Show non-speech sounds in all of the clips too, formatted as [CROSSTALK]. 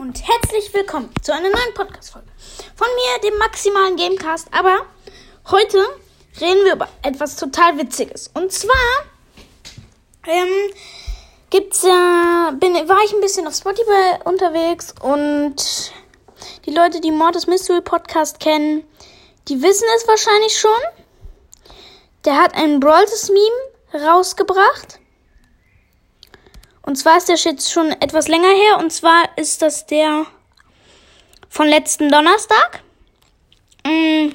und herzlich willkommen zu einer neuen Podcast-Folge von mir, dem maximalen Gamecast. Aber heute reden wir über etwas total Witziges. Und zwar ähm, gibt's ja, bin, war ich ein bisschen auf Spotify unterwegs und die Leute, die Mortis Mystery Podcast kennen, die wissen es wahrscheinlich schon. Der hat ein Brawl Meme rausgebracht. Und zwar ist der jetzt schon etwas länger her. Und zwar ist das der von letzten Donnerstag. Mm,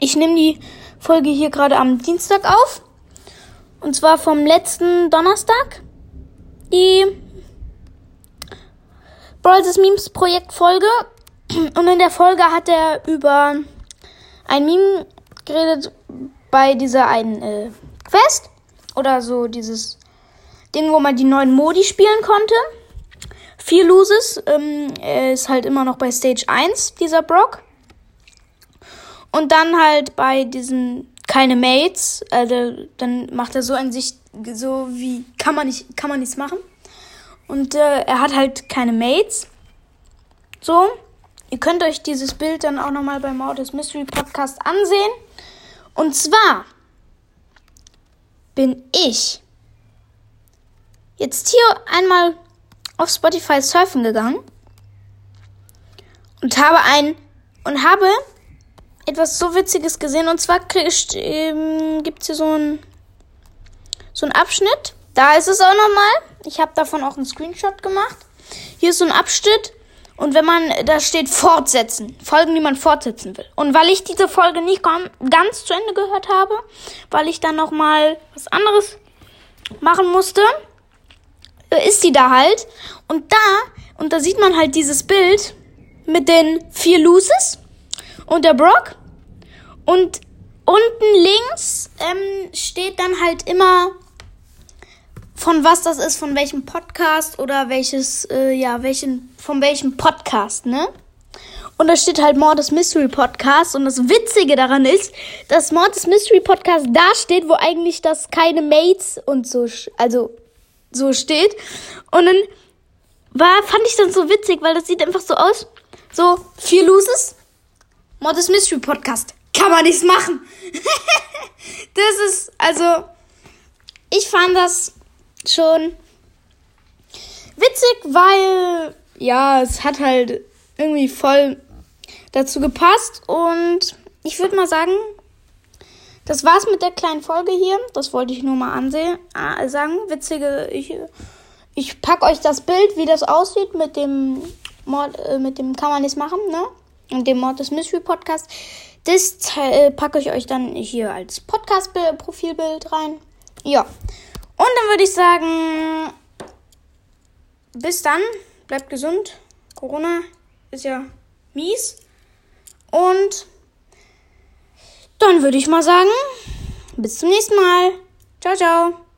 ich nehme die Folge hier gerade am Dienstag auf. Und zwar vom letzten Donnerstag. Die Brawl Memes Projekt Folge. Und in der Folge hat er über ein Meme geredet bei dieser einen äh, Quest. Oder so dieses Ding, wo man die neuen Modi spielen konnte. Vier Loses. Ähm, er ist halt immer noch bei Stage 1, dieser Brock. Und dann halt bei diesen keine Mates. Also dann macht er so an sich so wie kann man nicht kann man nichts machen. Und äh, er hat halt keine Mates. So. Ihr könnt euch dieses Bild dann auch nochmal beim Mortis Mystery Podcast ansehen. Und zwar bin ich jetzt hier einmal auf Spotify surfen gegangen und habe ein und habe etwas so Witziges gesehen. Und zwar ähm, gibt es hier so ein so ein Abschnitt. Da ist es auch nochmal. Ich habe davon auch einen Screenshot gemacht. Hier ist so ein Abschnitt. Und wenn man, da steht fortsetzen. Folgen, die man fortsetzen will. Und weil ich diese Folge nicht ganz zu Ende gehört habe, weil ich dann nochmal was anderes machen musste, ist die da halt. Und da, und da sieht man halt dieses Bild mit den vier Loses und der Brock. Und unten links ähm, steht dann halt immer, von was das ist, von welchem Podcast oder welches, äh, ja, welchen, von welchem Podcast, ne? Und da steht halt Mordes Mystery Podcast. Und das Witzige daran ist, dass Mordes Mystery Podcast da steht, wo eigentlich das keine Mates und so, also so steht. Und dann war, fand ich dann so witzig, weil das sieht einfach so aus. So, vier Loses. Modest Mystery Podcast. Kann man nichts machen. [LAUGHS] das ist, also, ich fand das schon witzig, weil, ja, es hat halt irgendwie voll dazu gepasst. Und ich würde mal sagen, das war's mit der kleinen Folge hier. Das wollte ich nur mal ansehen, äh, sagen. Witzige, ich, ich pack euch das Bild, wie das aussieht mit dem Mord, äh, mit dem kann man nichts machen, ne? Und dem Mord des Mystery Podcast. Das äh, packe ich euch dann hier als Podcast-Profilbild rein. Ja. Und dann würde ich sagen, bis dann. Bleibt gesund. Corona ist ja mies. Und dann würde ich mal sagen, bis zum nächsten Mal. Ciao, ciao.